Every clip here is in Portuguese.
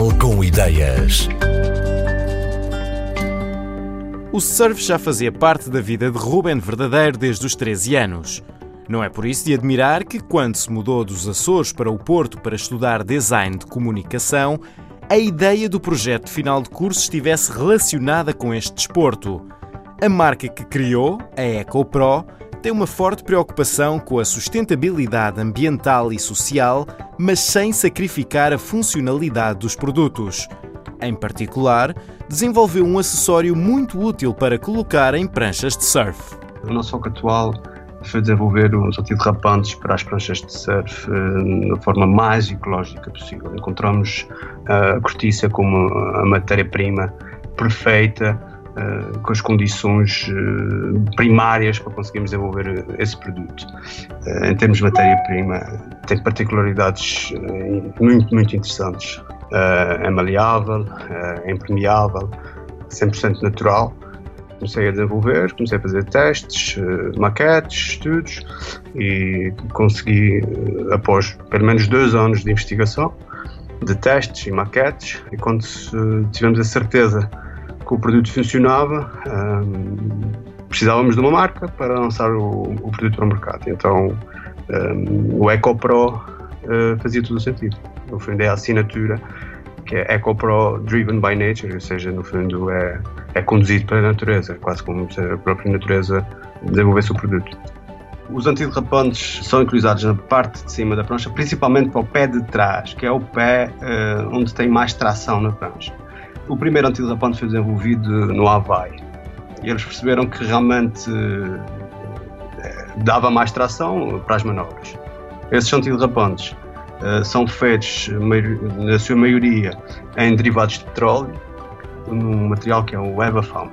Portugal com ideias. O surf já fazia parte da vida de Ruben Verdadeiro desde os 13 anos. Não é por isso de admirar que, quando se mudou dos Açores para o Porto para estudar design de comunicação, a ideia do projeto final de curso estivesse relacionada com este desporto. A marca que criou, a EcoPro, tem uma forte preocupação com a sustentabilidade ambiental e social, mas sem sacrificar a funcionalidade dos produtos. Em particular, desenvolveu um acessório muito útil para colocar em pranchas de surf. O nosso foco atual foi desenvolver uns antiderrapantes para as pranchas de surf da eh, forma mais ecológica possível. Encontramos eh, a cortiça como a matéria-prima perfeita uh, com as condições uh, primárias para conseguirmos desenvolver esse produto. Em termos de matéria-prima, tem particularidades muito, muito interessantes. é maleável, é impermeável, 100% natural. Comecei a desenvolver, comecei a fazer testes, maquetes, estudos e consegui, após pelo menos dois anos de investigação, de testes e maquetes, e quando tivemos a certeza que o produto funcionava, um, precisávamos de uma marca para lançar o, o produto para o mercado. Então um, o EcoPro uh, fazia todo o sentido. No fundo é a assinatura que é EcoPro Driven by Nature, ou seja, no fundo é, é conduzido pela natureza, quase como se a própria natureza desenvolvesse o produto. Os antiderrapantes são utilizados na parte de cima da prancha, principalmente para o pé de trás, que é o pé uh, onde tem mais tração na prancha. O primeiro antiderrapante foi desenvolvido no Havaí e eles perceberam que realmente eh, dava mais tração para as manobras. Esses antiderrapantes uh, são feitos, na sua maioria, em derivados de petróleo, num material que é o Evafam,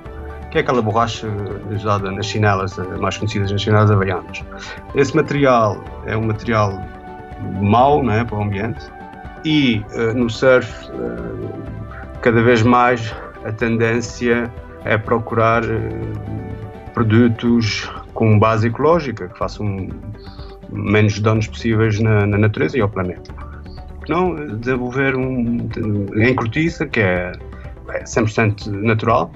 que é aquela borracha usada nas chinelas, eh, mais conhecidas nas chinelas havaianas. Esse material é um material mau né, para o ambiente e uh, no surf uh, cada vez mais a tendência é procurar eh, produtos com base ecológica, que façam menos danos possíveis na, na natureza e ao planeta. Não desenvolver um em cortiça, que é 100% natural,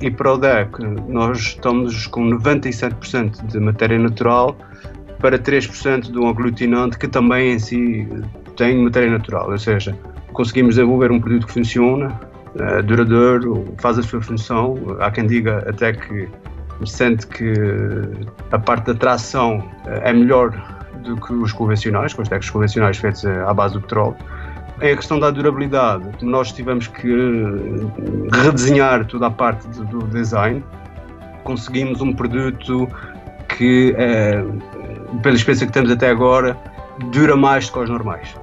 e para o DEC nós estamos com 97% de matéria natural para 3% de um aglutinante que também em si tem matéria natural, ou seja, conseguimos desenvolver um produto que funciona, uh, duradouro, faz a sua função. Há quem diga até que sente que a parte da tração uh, é melhor do que os convencionais, com os decks convencionais feitos eh, à base do petróleo. Em a questão da durabilidade, nós tivemos que redesenhar toda a parte do, design. Conseguimos um produto que, pela experiência que temos até agora, dura mais do que os normais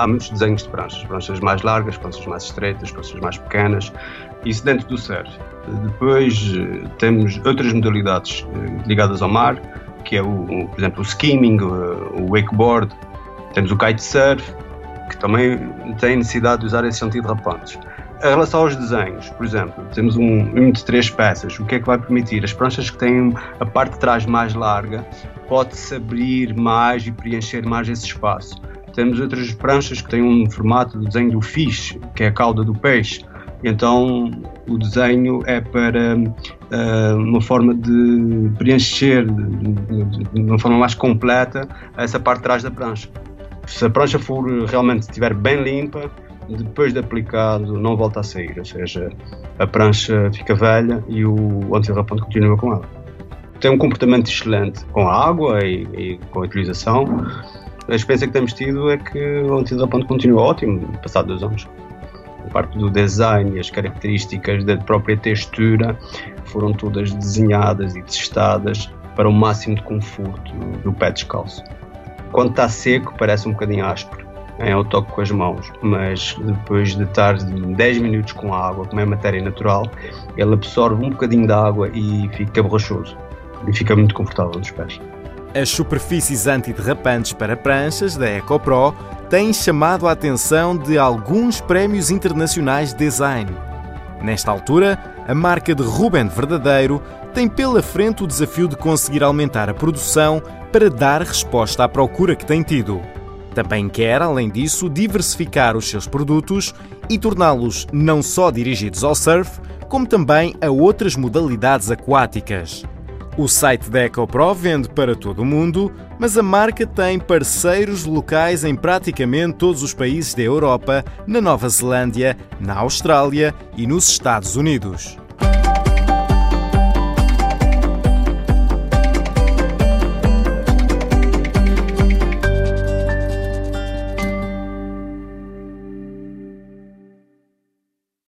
há muitos desenhos de pranchas, pranchas mais largas, pranchas mais estreitas, pranchas mais pequenas, isso dentro do surf. Depois eh, temos outras modalidades eh, ligadas ao mar, que é, o, por exemplo, o skimming, o wakeboard, temos o kitesurf, que também tem necessidade de usar esses antiderrapantes. Em relação aos desenhos, por exemplo, temos um, um de três peças. O que é que vai permitir? As pranchas que têm a parte de trás mais larga pode-se abrir mais e preencher mais esse espaço. Temos outras pranchas que têm um formato de desenho do fish, que é a cauda do peixe. Então o desenho é para uh, uma forma de preencher de, de, uma forma mais completa essa parte de trás da prancha. Se a prancha for realmente estiver bem limpa, depois de aplicado não volta a sair, ou seja, a prancha fica velha e o antiderrapante continua com ela. Tem um comportamento excelente com a água e, e com a utilização a experiência que temos tido é que o antiderrapante continua ótimo, passado dois anos. A parte do design e as características da própria textura foram todas desenhadas e testadas para o máximo de conforto do pé descalço. Quando está seco, parece um bocadinho áspero em ao toque com as mãos, mas depois de estar 10 minutos com a água, como é matéria natural, ele absorve um bocadinho da água e fica borrachoso e fica muito confortável nos pés. As superfícies antiderrapantes para pranchas da EcoPro têm chamado a atenção de alguns prémios internacionais de design. Nesta altura, a marca de Ruben Verdadeiro tem pela frente o desafio de conseguir aumentar a produção para dar resposta à procura que tem tido. Também quer, além disso, diversificar os seus produtos e torná-los não só dirigidos ao surf, como também a outras modalidades aquáticas. O site da EcoPro vende para todo o mundo, mas a marca tem parceiros locais em praticamente todos os países da Europa, na Nova Zelândia, na Austrália e nos Estados Unidos.